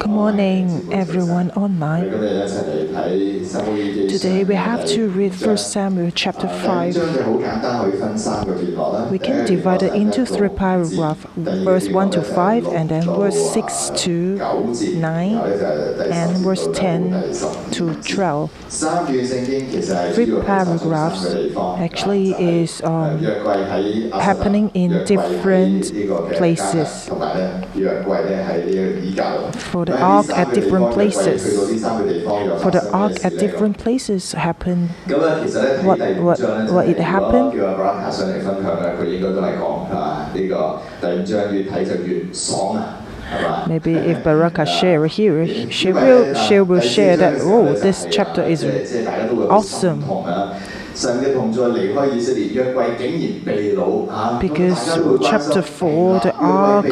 Good morning, everyone online. Today we have to read 1 Samuel chapter 5. We can divide it into three paragraphs verse 1 to 5, and then verse 6 to 9, and verse 10 to 12. Three paragraphs actually is um, happening in different places. For the ark at different places. For the ark at different places happen. What what what it happened? Maybe if Baraka share here, she will she will share that. Oh, this chapter is awesome. Because chapter 4, the ark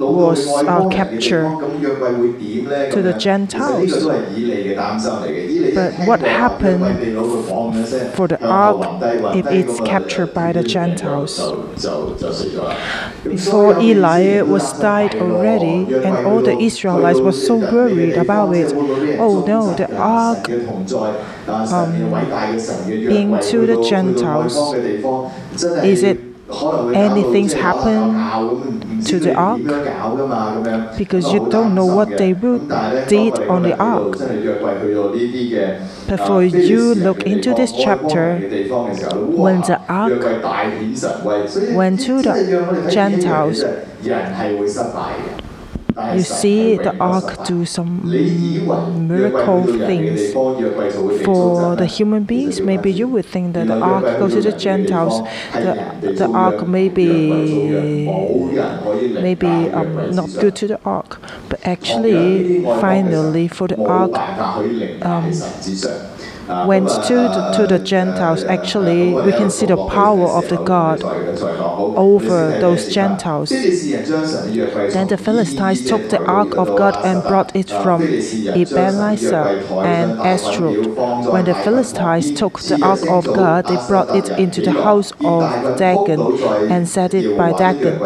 was captured to the Gentiles. But what happened for the ark if it's captured by the Gentiles? Before Eli was died already, and all the Israelites were so worried about it. Oh no, the ark. Um, speaking to the Gentiles? Is it anything's happened to the ark because you don't know what they will did on the ark. Before you look into this chapter, when the ark went to the Gentiles, you see the ark do some miracle things for the human beings. Maybe you would think that the ark goes to the Gentiles. The, the ark may be, maybe um, not good to the ark, but actually, finally, for the ark. Um, went to, to the Gentiles, actually, we can see the power of the God over those Gentiles. Then the Philistines took the ark of God and brought it from Ebenezer and Ashdod. When the Philistines took the ark of God, they brought it into the house of Dagon and set it by Dagon.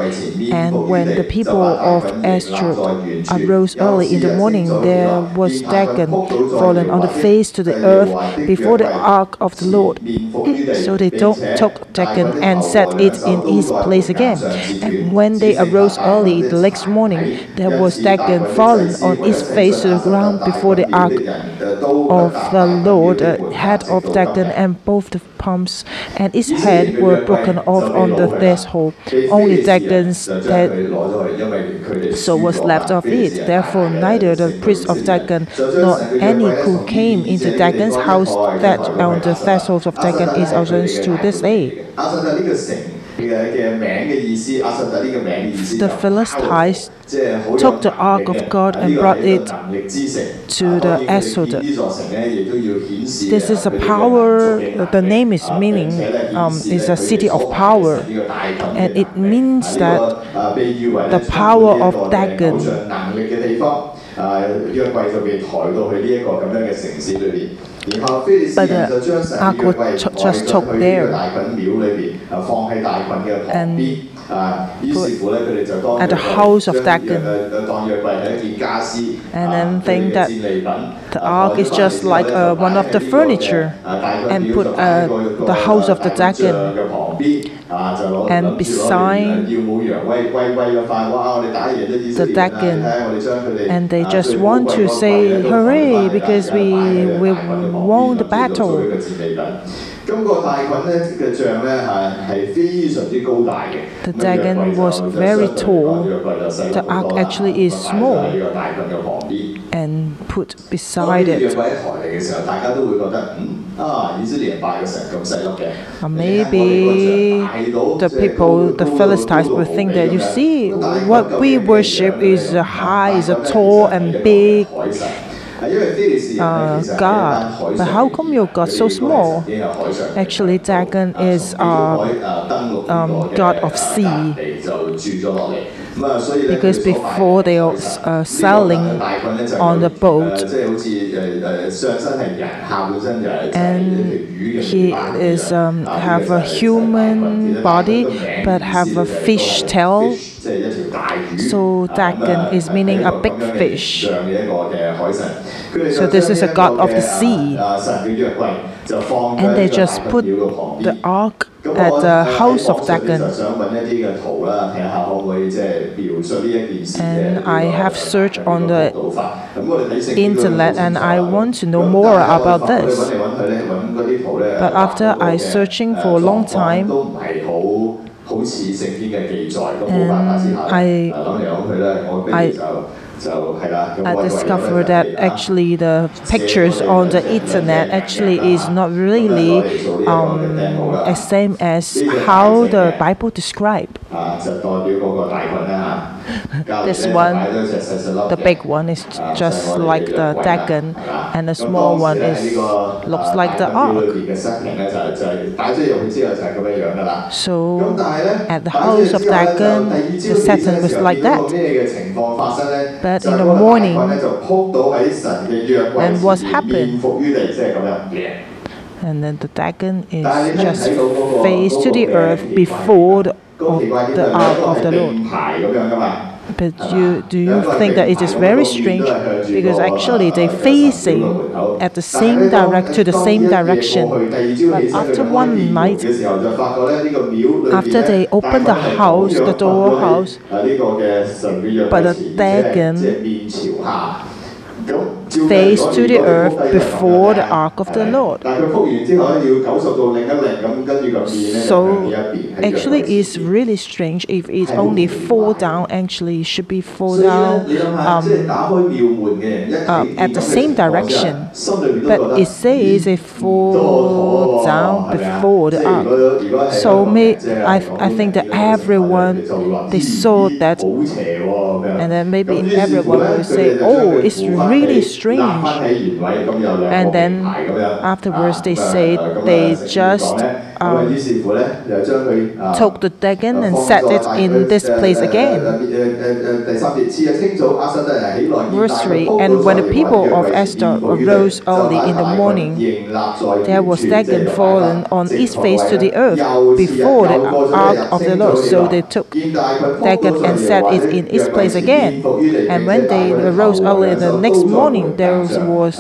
And when the people of Ashdod arose early in the morning, there was Dagon fallen on the face to the earth before the ark of the Lord, so they took Dagon and set it in its place again. And when they arose early the next morning, there was Dagon fallen on its face to the ground before the ark of the Lord, the head of Dagon and both the palms and its head were broken off on the threshold. Only Dagon's head, so was left of it. Therefore, neither the priest of Dagon nor any who came into Dagon's house that on the threshold of Dagon is to this day. The Philistines took the Ark of God and brought it to the Exodus. This is a power, the name is meaning, um, is a city of power. And it means that the power of Dagon but the Ark just took there and put at the house of Dagon and then think that the Ark is just like uh, one of the furniture and put uh, the house of the Dagon and beside the dragon, and they just want to say hooray because we, we won the battle. The dragon was very tall. The ark actually is small and put beside it. Maybe the people, the Philistines, will think that you see what we worship is a high, is a tall and big uh, God. But how come your God so small? Actually, Dagon is a um, God of sea because before they are uh, selling on the boat, and he is um, have a human body but have a fish tail. So dragon is meaning a big fish. So this is a god of the sea. And they just put the ark at the house of dragon. And I have searched on the internet and I want to know more about this. But after I searching for a long time, 嘅记载，咁冇办法之下 And I- 咧，诶谂嚟谂去咧，我不如 I- 就就系啦。咁 I 我以为咧 discovered 就 that 系啊 actually the pictures on the internet actually is not really um, as same as how the Bible describe. This one, the big one is just like the Dagon, and the small one is looks like the Ark. So at the house of Dagon, the Saturn was like that. But in the morning, and what happened? And then the dragon is just face to the earth before the, the ark of the Lord. But you, do you think that it is very strange? Because actually they're facing at the same direct to the same direction. But after one night, after they open the house, the door house, but the dragon face to the earth before the ark of the Lord. So actually, it's really strange if it's only fall down. Actually, should be fall down um, um, at the same direction. But it says it fall down before the ark. So may, I, I think that everyone they saw that, and then maybe everyone oh, will say, "Oh, it's really." strange strange. And then afterwards, they said they just um, took the dragon and set it in this place again. Verse 3 And when the people of Esther arose early in the morning, there was dragon fallen on its face to the earth before the ark of the Lord. So they took dragon and set it in its place again. And when they arose early the next morning, there was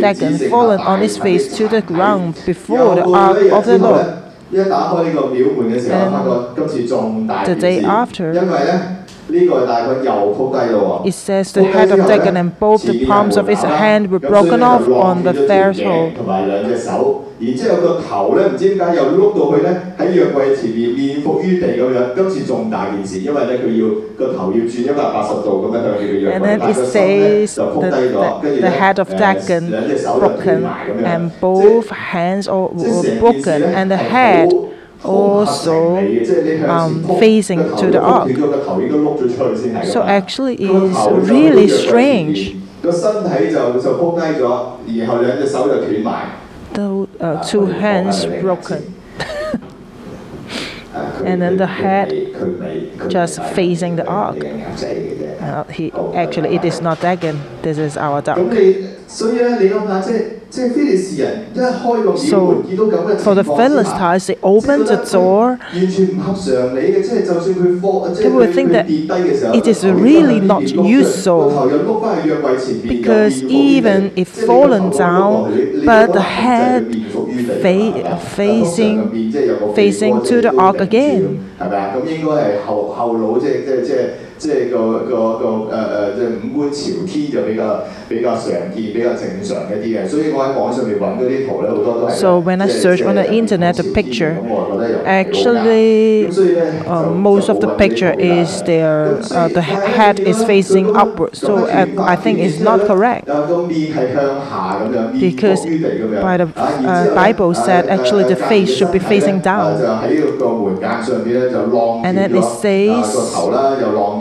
dragon fallen on its face to the ground before the ark of the Lord. 一打开呢个庙门嘅时候， And 发觉今次仲大 the 件 day 事 after 因为咧呢个大军又扑低咯喎。 It says the head of dragon and both the palms of his hand were broken off on the threshold. 同埋两只手， 然之后个头咧唔知点解又碌到去咧喺约柜前面面伏于地咁样，今次仲大件事，因为咧佢要个头要转一百八十度咁样向住个约 And 柜， then 但 it 系个心咧 says 就扑 the, 低咗，跟 the, 住 the 咧 head of 诶 dragon 两只手就断 broken 埋咁样， and 即系 both hands all 即系 were 成件事 broken 咧 and the 系 head 好好合情 also 理嘅即系你向前 um, 扑 facing 个头 to the 要扑 ark. 断咗个头应该碌咗出去先系㗎 So 嘛 actually 个 it is 头就喺 really 约柜前 strange. 面个身体就就扑低咗，然后两只手就断埋。 The uh, two hands broken. And then the head just facing the ark. Uh, he, actually, it is not dragon. This is our 咁 so, for the Philistines, they opened the door. They would think that it is really not useful because even if fallen down, but the head fa facing, facing to the ark again. 照系咪啊？咁应该系后后脑，即系即系即系即系个个个诶诶，即系五官朝天就比较比较常见、比较正常一啲嘅。所以我喺网上面揾嗰啲图咧，好多都系 So when I 即系 search 即系 on the 五官 internet, 朝 the 天 picture 咁我觉得又唔系好啱 Actually, 咁所以咧 uh, 就 most 就 of the 冇揾呢啲 picture 图啦 is their 咁所以 uh, the 但系 head 见 is 到 facing 咁 upwards. So 咁 uh, 转 I 翻 think 转 it's 之后 not 咧 correct 诶个面系向下咁样，面 because 伏于地咁样 by the 啊然 uh, 之后呢 Bible said 诶 actually 诶 the 诶 face should be 隔离嘅 facing 身体 down. 咧就喺个门间上边咧就浪 And 断 then 咗 it says- 啊个头啦，又浪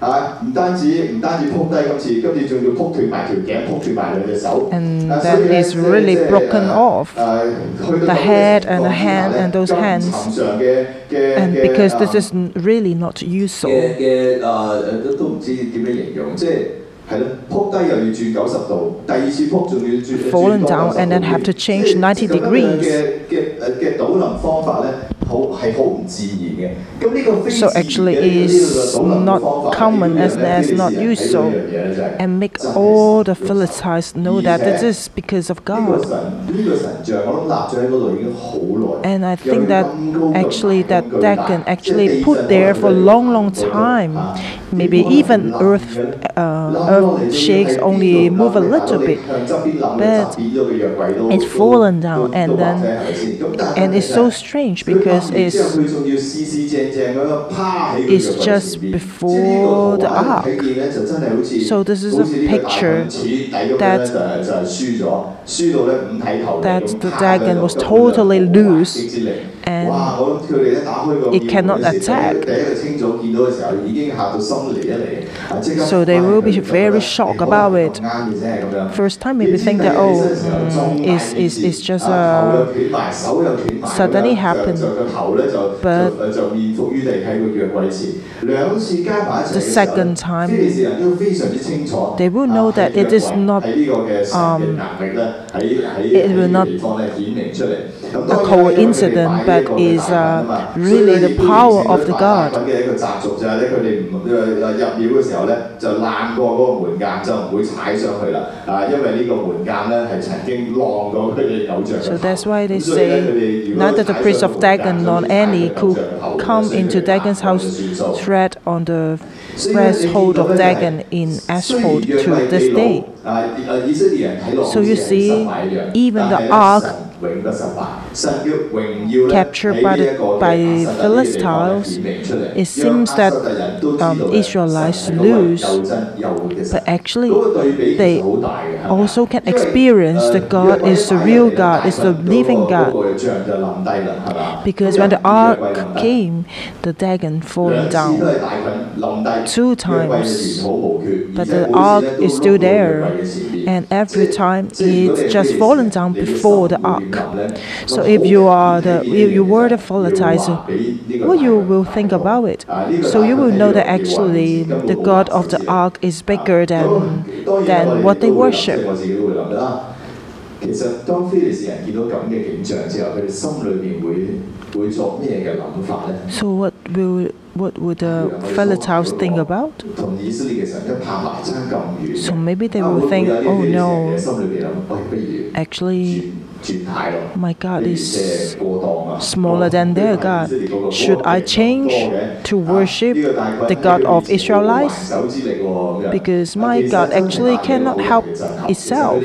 啊！唔單止唔單止撲低今次，今次仲要撲斷埋條頸，撲斷埋兩隻手。And that is really broken off the head and the hand and those hands. And because this is really not useful. Fallen down and then have to change ninety degrees. So actually is not common as as not used so and make all the Philistines know that it is because of God. And I think that actually that that can actually put there for a long long time, maybe even earth uh, uh, shakes only move a little bit, but it's fallen down, and then and it's so strange because it's it's just before the ark. So this is a picture that that the dragon was totally loose and it cannot attack. So they will be very shocked about it. First time maybe think that oh, it's, it's, it's just a suddenly happened. But the second time, they will know that it is not. Um, it will not a coincidence, but is uh, really the power of the God. So that's why they say Not that the priest of Dagon nor any could come into Dagon's house tread on the threshold of Dagon in Ashdod to this day. So you see, even the ark captured by, the, by Philistines, it seems that um, Israelites lose, but actually they also can experience that God is the real God, is the living God. Because when the ark came, the dragon falling down two times, but the ark is still there, and every time it's just fallen down before the ark. So if you are the if you were the volatilizer, well you will think about it. Uh, so you will know that actually the god of the ark is bigger than than what they worship. So what will what would the Philistines think about? So maybe they will think, oh no, actually my God is smaller than their God. Should I change to worship the God of Israelites? Because my God actually cannot help itself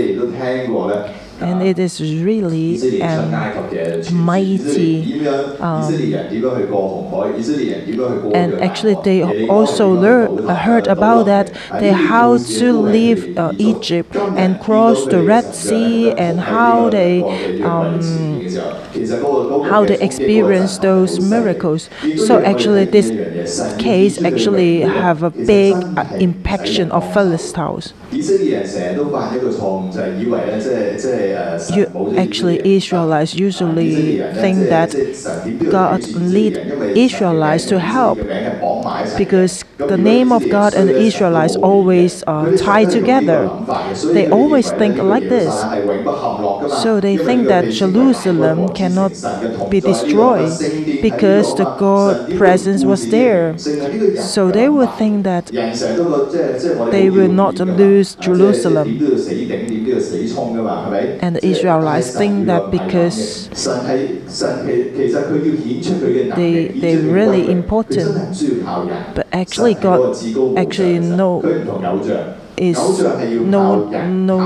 and it is really a mighty. Um, and actually, they also learn, heard about that they how to leave uh, Egypt and cross the Red Sea and how they. Um, how they experience those miracles. So actually, this case actually have a big uh, impaction of Philistines. You actually Israelites usually think that God lead Israelites to help because the name of God and Israelites always are tied together. They always think like this. So they think that Jerusalem cannot be destroyed because the God presence was there. So they would think that they will not lose Jerusalem. And the Israelites think that because they, they're really important, but actually God actually no is no no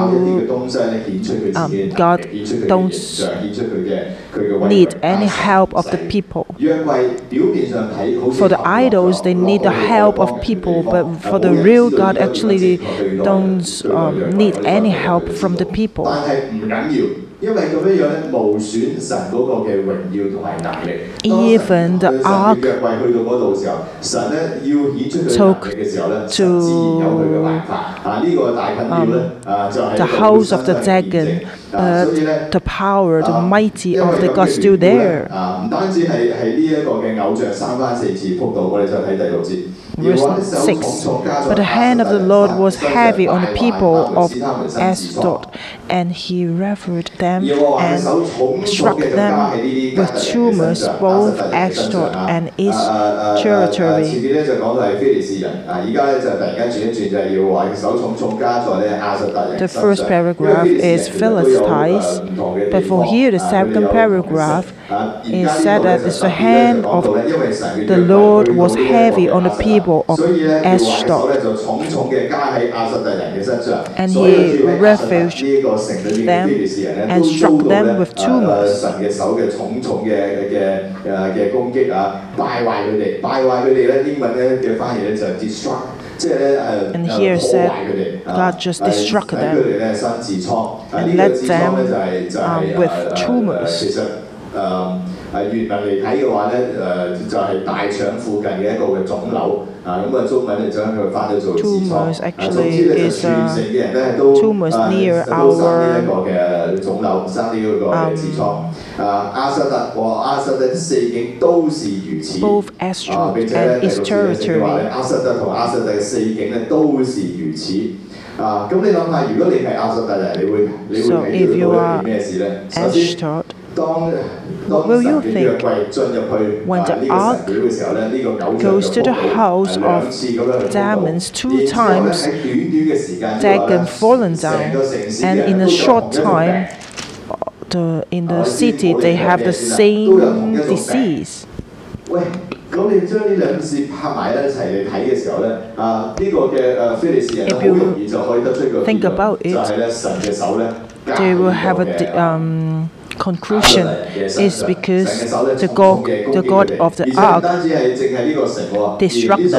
um, God don't need any help of the people. For the idols, they need the help of people, but for the real God, actually, they don't um, need any help from the people. Even the ark took to um, the house of the dragon, uh, the power, the mighty of the God still there verse 6. But the hand of the Lord was heavy on the people of Ashdod, and he revered them and struck them with tumors, both Ashdod and its territory. The first paragraph is Philistines, but for here the second paragraph is said that the hand of the Lord was heavy on the people. people of 所以咧要話手 Ashdod. 咧就重重嘅加喺亞實突人嘅身上， And 所有 he 住喺亞實突 ravaged 呢一個城裏邊嘅 them 非利士人咧 and 都 struck 遭到 them 咧 with 誒 tumors. 神嘅手嘅重重嘅嘅誒嘅攻擊啊，敗壞佢哋，敗壞佢哋咧英文咧嘅翻譯咧就係 destruct。即係咧誒 And 誒 here 破 said 壞佢哋啊 God just 係 destruct 使 them 佢哋咧生痔瘡，啊 and 呢個 let 痔瘡咧 them, 就係就係 um, 誒 with 誒 tumors 其實誒誒原文嚟睇嘅話咧誒就係大腸附近嘅一個嘅腫瘤 啊咁啊中文咧將佢翻咗做痔瘡 Tumors 啊 actually 總之咧就 is, 全 uh, 城嘅人咧都 tumors 誒 near 都生呢一 our 個嘅腫瘤，生呢一個嘅痔瘡啊亞瑟特和亞瑟特的四境都是如此。 both 啊 Ashdod 並且咧 and 第 its 六節咧聖經話 territory. 咧，亞瑟特同亞瑟特嘅四境咧都是如此。啊，咁你諗下，如果你係亞瑟特人，你會你會 So 睇 if 到 you 到一 are 件咩事咧？首先， Ashdod, 当 What 当 will 神 you 嘅约 think 柜进入去 when 啊 the 呢个神庙嘅时候咧，呢个偶像 goes 就 to the 仆倒 house 系两 of 次咁样去仆倒 Dammons two 然之后咧 times 喺短短嘅时间之内 Dagon 咧 fallen 成 down, 个城市嘅 and 人 in 都 a 有 short 同一个病 time, the, in 啊 the 我哋 city 我哋 they 睇 have 咩 the 先啦都有同一 same 种病 disease. 喂，咁你将呢两件事拍埋一齐嚟睇嘅时候咧，啊呢、个嘅诶非利士人 If 好 you 容易就可以得出一个 think 结论 about it, 就系咧神嘅手咧加喺 They will 呢 have 个 a 嘅 di- um, conclusion is because the God, the God of the ark disrupted.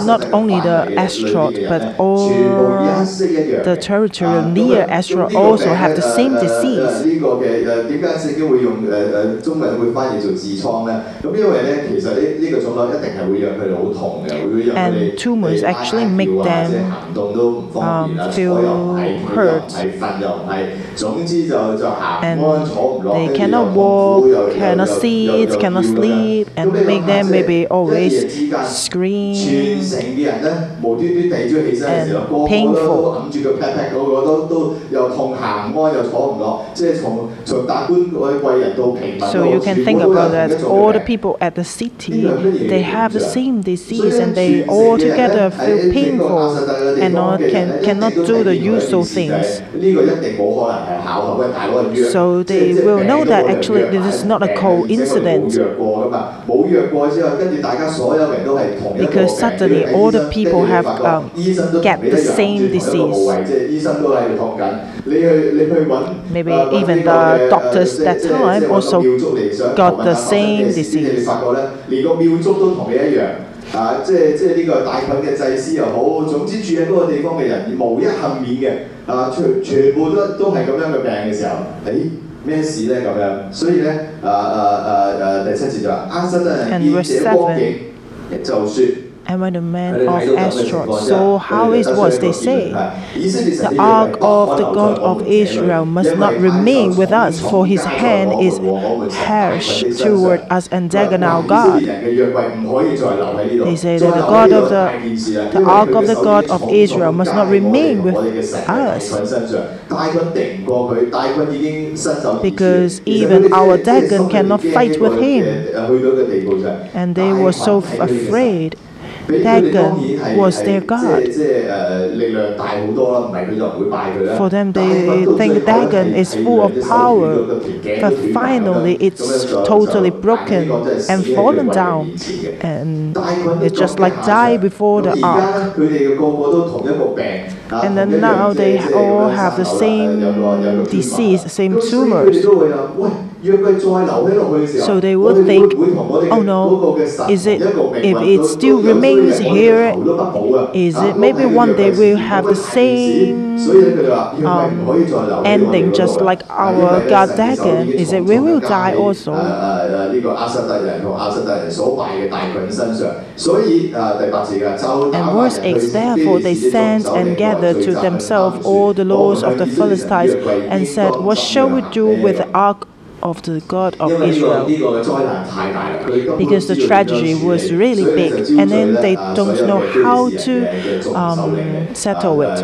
not only the asteroid, but all the territory near asteroid also have the same disease. And tumors actually make them um, feel hurt and they cannot walk, cannot sit, cannot sleep, and make them maybe always scream. and painful. So you can think about that. all the people at the city, they have the same disease and they all together feel painful and not, can, cannot do the usual things. So they will know that actually this is not a coincidence. Because suddenly all the people have um, get the same disease. Maybe even the doctors that time also got the same disease. 發覺咧，連個廟祝都同你一樣。啊，即係即係呢個大菌嘅祭司又好，總之住喺嗰個地方嘅人無一幸免嘅，啊，全全部都都係咁樣嘅病嘅時候，誒咩事咧咁樣？所以咧，啊啊啊啊第七節就話，亞瑟人 And 見 verse 這光景，就説。 and when the men of Ashdod saw how it was, they say, The ark of the God of Israel must not remain with us, for his hand is harsh toward us and Dagon our God. They say that the God of the, the ark of the God of Israel must not remain with us. Because even our Dagon cannot fight with him. And they were so afraid. Dagon was their god. For them, they think Dagon is full of power, but finally it's totally broken and fallen down, and it's just like die before the ark. And then now they all have the same disease, same tumors. 都会谂，喂， 若佢再留起落去嘅时候 So they 我 would 哋会 think, 唔会同我哋嘅 "Oh no, 嗰个嘅神 is it- 同一个命 if 运 it 都 still 都有 remains 衰嘅我哋 here, 头都不保啊 is 啊 it maybe 当系 one day 约柜 we'll 时 have 咁 the 嘅大件事 same, 所以咧佢哋话约柜唔可以再留喺我哋 ending 嗰度 just 啊 like 啊因 our 为咧 God 神嘅手已 Dagon? 经 Is it 重 we 重 will 地加 die 喺 also? 诶诶诶呢个亚瑟特人同亚瑟特人所拜嘅大群身上，所以诶第八节嘅就打 And 发 verse 人去 8 Therefore they 非利士的 sent 众首 and 领和 gathered 聚 to 集嘅 themselves 参 all the 选 lords 我 of 们 the 向以色列人 Philistines 约柜 and 应 said, 当 What of the God of Israel. Because the tragedy was really big, and then they don't know how to um, settle it.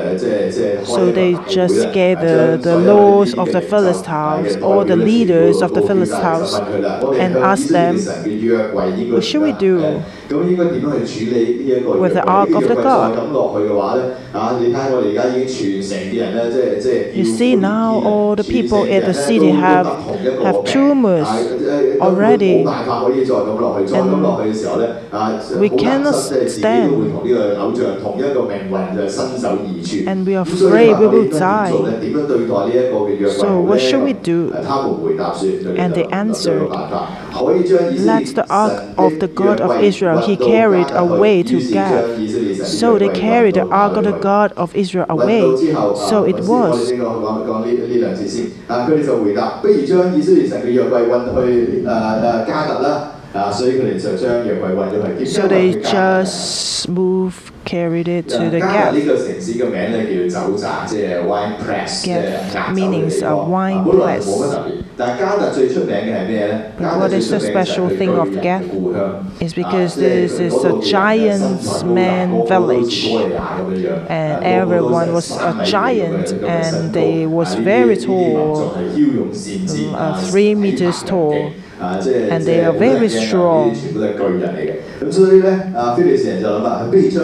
So they just gather the lords of the Philistines or the leaders of the Philistines and ask them, What should we do? 咁应该点样去处理呢一个 with the 约柜 ark 呢 of 个 the 约柜 God? 再咁落去嘅话咧啊你睇我哋而家已经全城嘅人咧即系即系 You see now all the 全 people 城 at the 人咧 city 都 have 都得同一个 have 病 tumors 啊诶诶 already 冇办法可以再咁落去，再咁落去嘅时候咧啊， We 好担 cannot 心即系自己都会同呢个偶像同一个命运就身首异处。 And we are 咁所以 afraid 话 we 我哋 will 应该点做咧？点样对待呢一个嘅约柜 So 好 what 咧 should we 咁 do? 诶他们回答说 And they 有 answered, 有办法可以将以色列 Let the ark 神 of he carried away to Gath. So they carried the ark of the God of Israel away. So it was. So they just move, carried it to the gap. Gap meanings a wine press. But what is the special thing of Gap? Is because this is a giant man village, and everyone was a giant, and they was very tall, uh, three meters tall and they are very strong.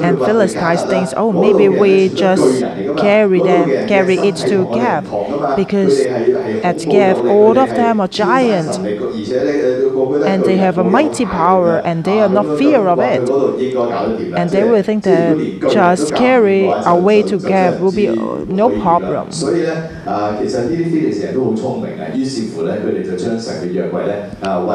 And Philistines thinks, oh, maybe we just carry them, carry it to Gath, because at Gath all of them are giants, and they have a mighty power, and they are not fear of it. And they will think that just carry our way to Gath will be no problem.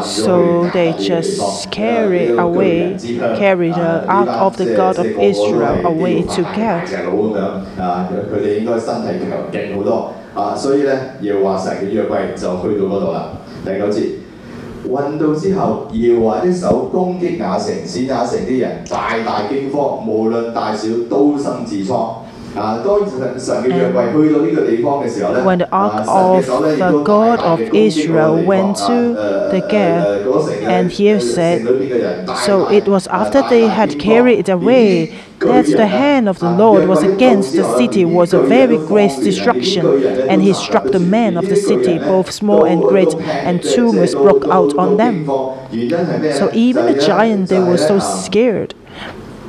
所以咧啊，其實呢啲非利士人都好聰明啊，於是乎咧佢哋就將神嘅約櫃咧啊運咗去 So 迦 they 特呢個地 just 方 carry 啊呢個巨 away, 人之鄉 carry 啊 the 呢 ark 班 of the 即係 God 即係 of 個個都係 Israel 肌肉 away 發 to 達嘅大 Gath. 隻佬咁樣啊，佢哋應該身體強勁好多啊，所以咧耶和華神嘅約櫃就去到嗰度啦。第九節。運到之後，耶和華的手攻擊雅城，使雅城啲人大大驚慌，無論大小都生痔瘡。 And when the ark of the God of Israel went to the gate, and he said, so it was after they had carried it away that the hand of the Lord was against the city was a very great destruction, and he struck the men of the city, both small and great, and tumors broke out on them. So even the giant, they were so scared.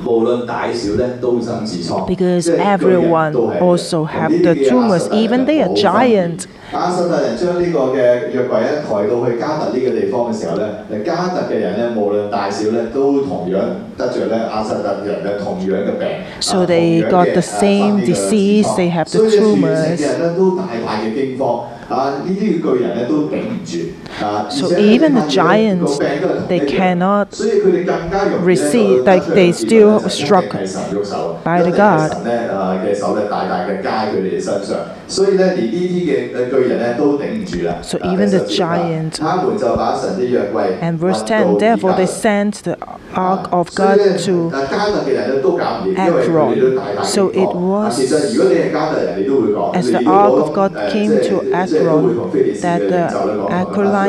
無論大小咧都生痔瘡 because 即係巨人 everyone 都係 also 咁 have 呢 the 啲嘅亞 tumors, 實突人 even they are 冇分別 giant. 亞實突人將呢個嘅約櫃咧抬到去加特呢個地方嘅時候咧，誒加特嘅人咧無論大小咧都同樣得着咧亞實突人嘅同樣嘅病。 So 啊 they 同樣 got 嘅 the 誒 same 生呢個痔瘡 disease, they have the 所以全城 tumors. 嘅人咧都大大嘅驚慌。啊！呢啲巨人咧都頂唔住啊！ So 而且 even 你 the 发现咧 giants, 个病都系同 they 一样 cannot 所以佢哋更加容易咧 receive- 就 like 得 they 罪 still 神 struck 一定系神喐手 by 一 the 定系 God 神咧啊嘅手咧大大嘅加喺佢哋身上，所以咧连呢啲嘅诶巨人咧都顶唔住啦。 So 啊 even the 第十节啊 giant- 他们就把神的约柜 And verse 运到 10 Therefore they 以加 sent the ark of 所以 God 咧 to 啊加特嘅人咧都搞唔掂，因为佢哋都大大 So 惊 it 慌。啊 was- 其实如果你系加特人，你都会讲。 As 你 the 如果 ark 我 of God 诶 came 即系 to 即系都会 Ekron, 同非利士嘅 that 领袖咧讲 the 啊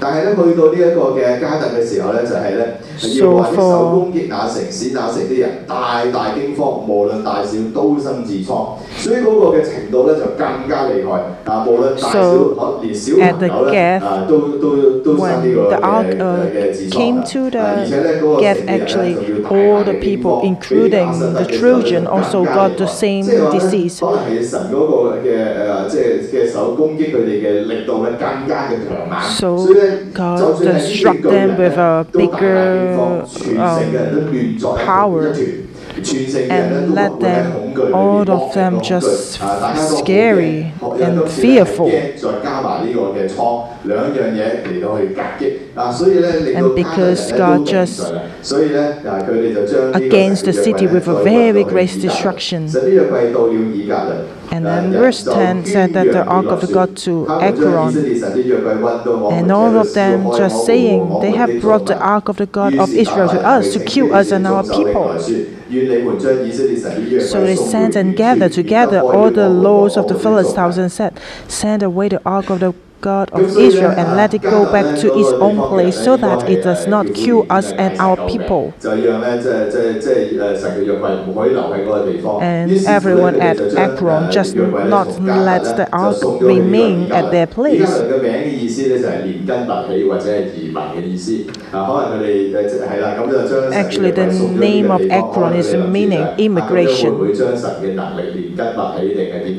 但係咧去到呢一個嘅加特嘅時候咧，就係咧 So 要話啲手 for- 攻擊那城，使那城啲人大大驚慌，無論大小都生痔瘡，所以嗰個嘅程度咧就更加厲害啊！無論大小， So, 可連小 at 朋 the 友咧 Gath, 啊都都都生呢 When 個 the 嘅 ark 嘅 uh, 嘅痔瘡 came 啊 to 啊而且 the 咧嗰個 Gath, 城嘅人咧 actually 仲要大 all 大 the 嘅 people, 驚慌 including 比亞瑟 the 嘅時候咧 Trojan, 更 also 加 got 厲 the 害 same 即係話咧 disease. 可能係神嗰個嘅誒，即係嘅手攻擊佢哋嘅力度咧更加嘅強猛， So 所以咧 God struck them with a bigger um, power and let them, all of them, just scary and fearful. And because God just against the city with a very great destruction. And then verse 10 said that the ark of God to Ekron. And all of them just saying, They have brought the ark of the God of Israel to us to kill us and our people. So they sent and gathered together all the lords of the Philistines and said, Send away the ark of the God of Israel and let it go back to its own place so that it does not kill us and our people. And everyone at Ekron just not let the ark remain at their place. Actually, the name of Ekron is meaning immigration.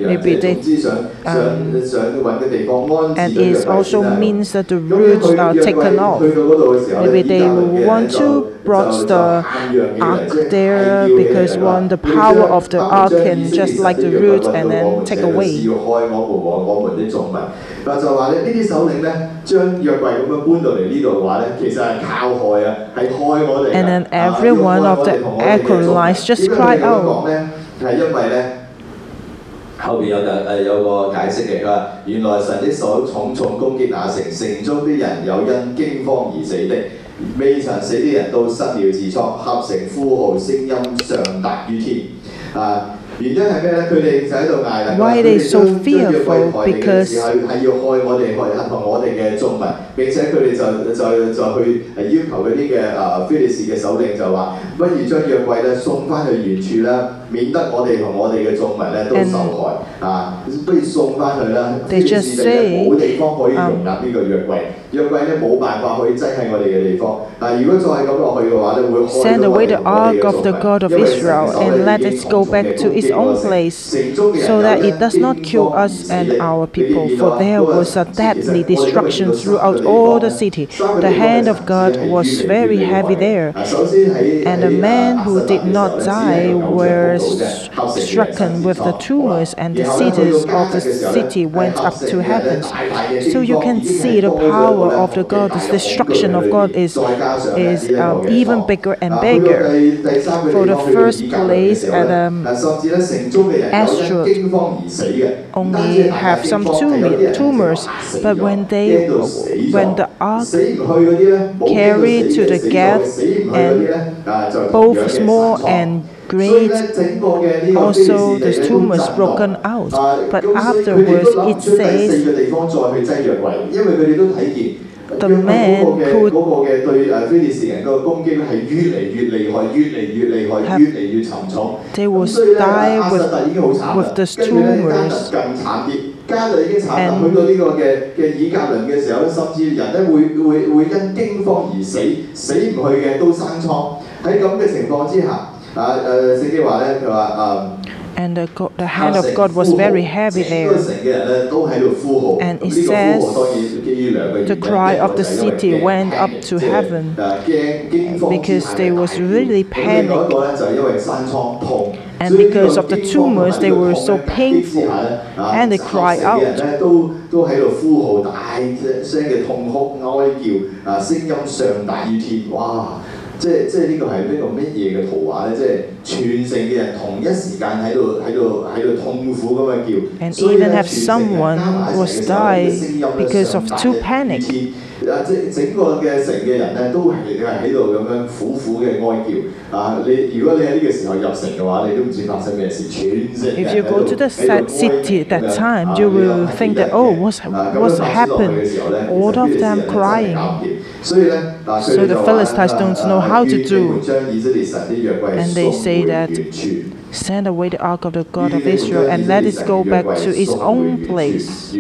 Maybe they um, and 咗约 it 柜 also 先啦 means that the 咁 roots 佢 are 约柜 taken off. 去到嗰度嘅时候咧 Maybe they 以革伦嘅人 want 就 to brought 就 the 就喊嚷起嚟 ark 即系 there 大叫起嚟 because 话 one, the 会 power 将 of the 他们 ark 将 can 以色列 just like 神 the 的约柜 root 运 and 到我 then 们 take 这里 away. 是要开我们和我们的众民。嗱就话咧，呢啲首领咧将约柜咁样搬到嚟呢度嘅话咧，其实系靠害啊，系害我哋㗎 And then 啊 every 要 one 害 of 我 the 哋同我哋嘅众民 Acronites just 点解 cried 佢咁 out. 讲咧？系因为咧。 後邊有誒誒有個解釋嘅，佢話原來神的手重重攻擊那城，城中啲人有因驚慌而死的，未曾死啲人都失了痔瘡，合城呼號，聲音上達於天。啊，原因係咩咧？佢哋就喺度嗌啦， Why 佢 they 哋 so 將將約櫃 fearful? 抬起嘅時候係係要害我哋，害同我哋嘅眾民。並且佢哋就就就去誒要求嗰啲嘅誒非利士嘅首領就話，不如將約櫃咧送翻去原處啦， 免得我哋同我哋嘅众民咧都 And 受害啊！不如送翻去啦。 They 非利 just 士地咧 say, 冇地方可以容纳呢个约柜，约柜咧冇办法可以挤喺我哋嘅地方。但系如果再系咁落去嘅话咧，会开 Send 咗我 away 哋 the 同我哋 ark 嘅 of 众 the 民 God of 因为神嘅 Israel 手 and 咧 let 已经 it 重 go 重 back 嘅 to 攻 its 击我 own 城 place 城中嘅人 so 有 that 因 it does not 惊 kill 慌而 us 死 and 的 our 你哋 people. 见到 For 啊 there 嗰个 was a 其实我 deadly 哋都见 destruction 到三个 throughout 地 all 方 the 咧 city. 三个 The 地方 hand 咧 of God 甚至系 was 越嚟 very 越厉 heavy 害 there. 啊首先喺 And the 喺 man 啊 who 亚 did 实 not 达嘅时候咧，只系 die 有 stricken with the tumors and the cities of the city went up to heavens. So you can um, um, see the power of the God, the destruction of God is, is um, even bigger and bigger. For the first place at um, Ashdod only have some tumors, but when they when the ark carried to the gate and both small and 所以 great 咧，整个嘅呢个 also 非利 the 士地咧都 tumors 震 broken 荡 out. 啊 But 咁所以佢哋 afterwards 都谂唔 it 出第四 says 个地方再去挤约柜，因为佢哋都睇见。 The 因为 man 嗰个嘅 who 嗰个嘅对诶非利士人嗰个攻击咧系越嚟越厉害，越嚟越厉害， Have- 越嚟越沉重。 they 咁 will 所以咧， die 亚 with 实突已经好惨啦 with the 跟住咧加 tumors 特更惨啲。加特已经惨啦， And- 去到呢个嘅嘅以革伦嘅时候咧，甚至人咧会会会因惊慌而死，死唔去嘅都生疮。喺咁嘅情况之下， 啊诶圣经话咧，佢话诶。 and the, go- the hand of God was very heavy 整个 there. 城嘅人咧都喺度呼号。 And 咁 it 呢个呼 says 号当然基于两个原因 the cry of the 一个就系因为 city 惊 went up to 即系 heaven 诶惊惊慌之 because 下 they 嘅 was 大叫 really 咁另外一 panic. 个咧就系因为生疮痛。 And 所以呢个 because of the 惊慌同埋 tumors, they 呢个 were 痛 so 咧夹击之 painful. 下咧啊 And they 合 cry 城嘅人 out. 咧都都喺度呼号大声嘅痛哭哀叫啊，声音上达于天，哇！ 即係即係呢個係呢個乜嘢嘅圖畫咧？即係全城嘅人同一時間喺度喺度喺度痛苦咁樣叫， And 所以咧 even have 全城人 someone 加埋一齊 was 嘅時候咧 died 聲音咧 because 上 of 達 too 於 panic. 天 啊，即系整个嘅城嘅人咧，都系系喺度咁样苦苦嘅哀叫啊！你如果你喺呢个时候入城嘅话，你都唔知发生咩事，全城人 If you go to the喺度 city at that 喺度 time, 哀 you 叫 will 啊 think that, 呢个 oh, 系 what's, 啊咁 what's 样发生落去 happened? 嘅时候咧， All 其实 of 非利士 them 人真系 crying. 搞唔掂所以咧，嗱， So 佢哋 the 就话 Philistines don't know how to 愿你 do. 们将以色列神的约柜 And they 送 say 回 that 原处 Send away the ark of the God of Israel and let it go back to its own place.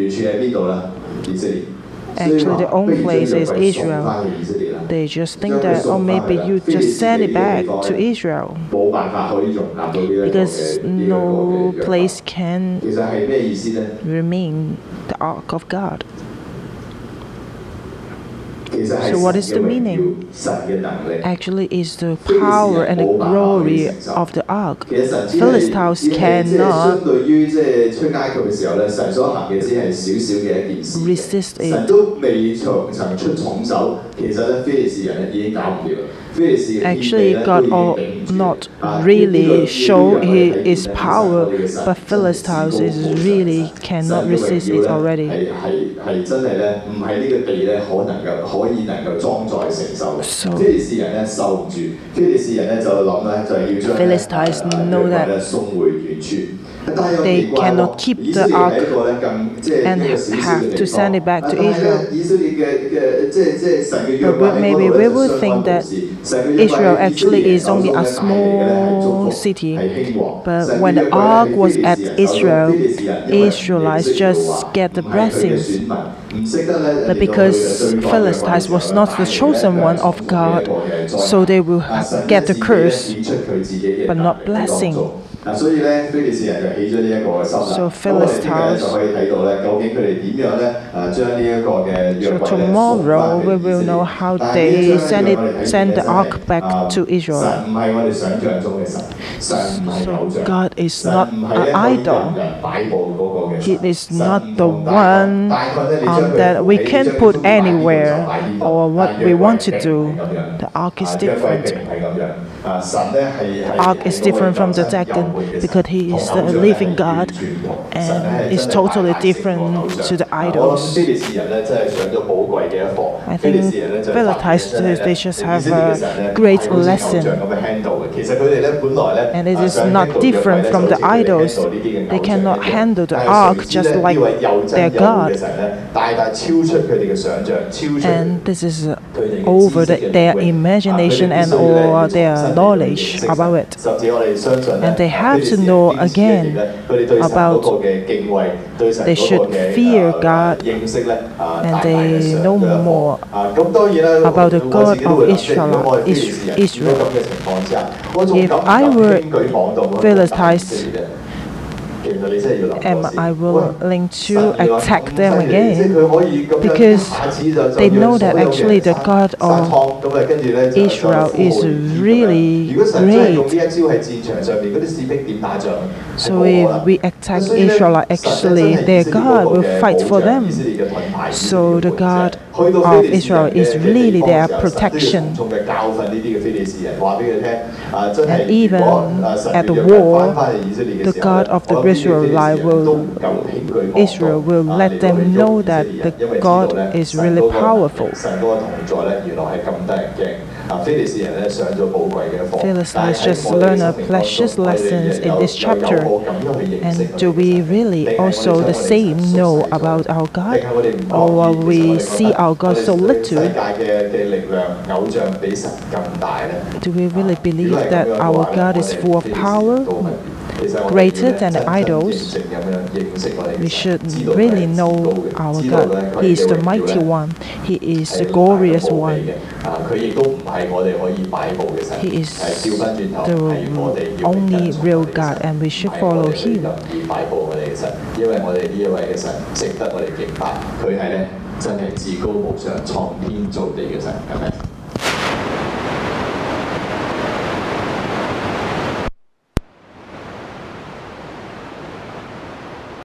actually their own place is Israel. They just think that, oh, maybe you just send it back to Israel. Because no place can remain the ark of God. So what is the meaning? Actually, is the power and the glory of the ark. Philistines cannot resist it. Actually, God all not uh, really show his power, but Philistines is really uh, cannot resist it already. So, Philistines know that they cannot keep the ark and have to send it back to Israel. But maybe we would think that Israel actually is only a small city, but when the ark was at Israel, Israelites just get the blessings. But because Philistines was not the chosen one of God, so they will get the curse, but not blessing. 中啊，所以咧，非利士人就起咗呢一个嘅心啦。 So 咁我哋听日 Philistines- 就可以睇到咧，究竟佢哋点样咧啊，将呢一个嘅约 So 柜咧 tomorrow 送返 we 去以色 will 列 know how 但系 they 呢一章 send 咧 it 我哋睇见 send 咧 the 真系 ark back 啊 to Israel. 神唔系我哋想象中嘅神，神唔系 So 偶像。 God is 神 not 唔系 an 咧可以 idol. 任人摆布嗰个嘅 He 神 is 神 not 唔 the 同大军 one 大军咧你将 um, 佢 that 扶 we 起 can 将佢 put 中摆边度就 anywhere 摆边度 or what 但 we 约柜 want to 并唔 do. 系咁样 The ark is 啊约柜 different. Ark is different from the Dagon because he is the living God and is totally different to the idols. I think Philatite, they just have a great lesson. And it is not different from the idols. They cannot handle the ark just like their God. And this is over the, their imagination and or their knowledge about it. And they have to know again about they should fear God and they know more about the God of Israel. Israel. If I were Philistines, and I will link to attack them again because they know that actually the God of Israel is really great. So if we attack Israel, actually their God will fight for them. So the God of Israel is really their protection. And even at the war, the God of the Israelite will- Israel will let them know that the God is really powerful. Philistines just learn a precious lesson in this chapter. And do we really also the same know about our God? Or we see our God so little? Do we really believe that our God is full of power? greater than idols. We should really know our God. He is the mighty one. He is the glorious one. Uh, he is the only real God, and we should follow Him.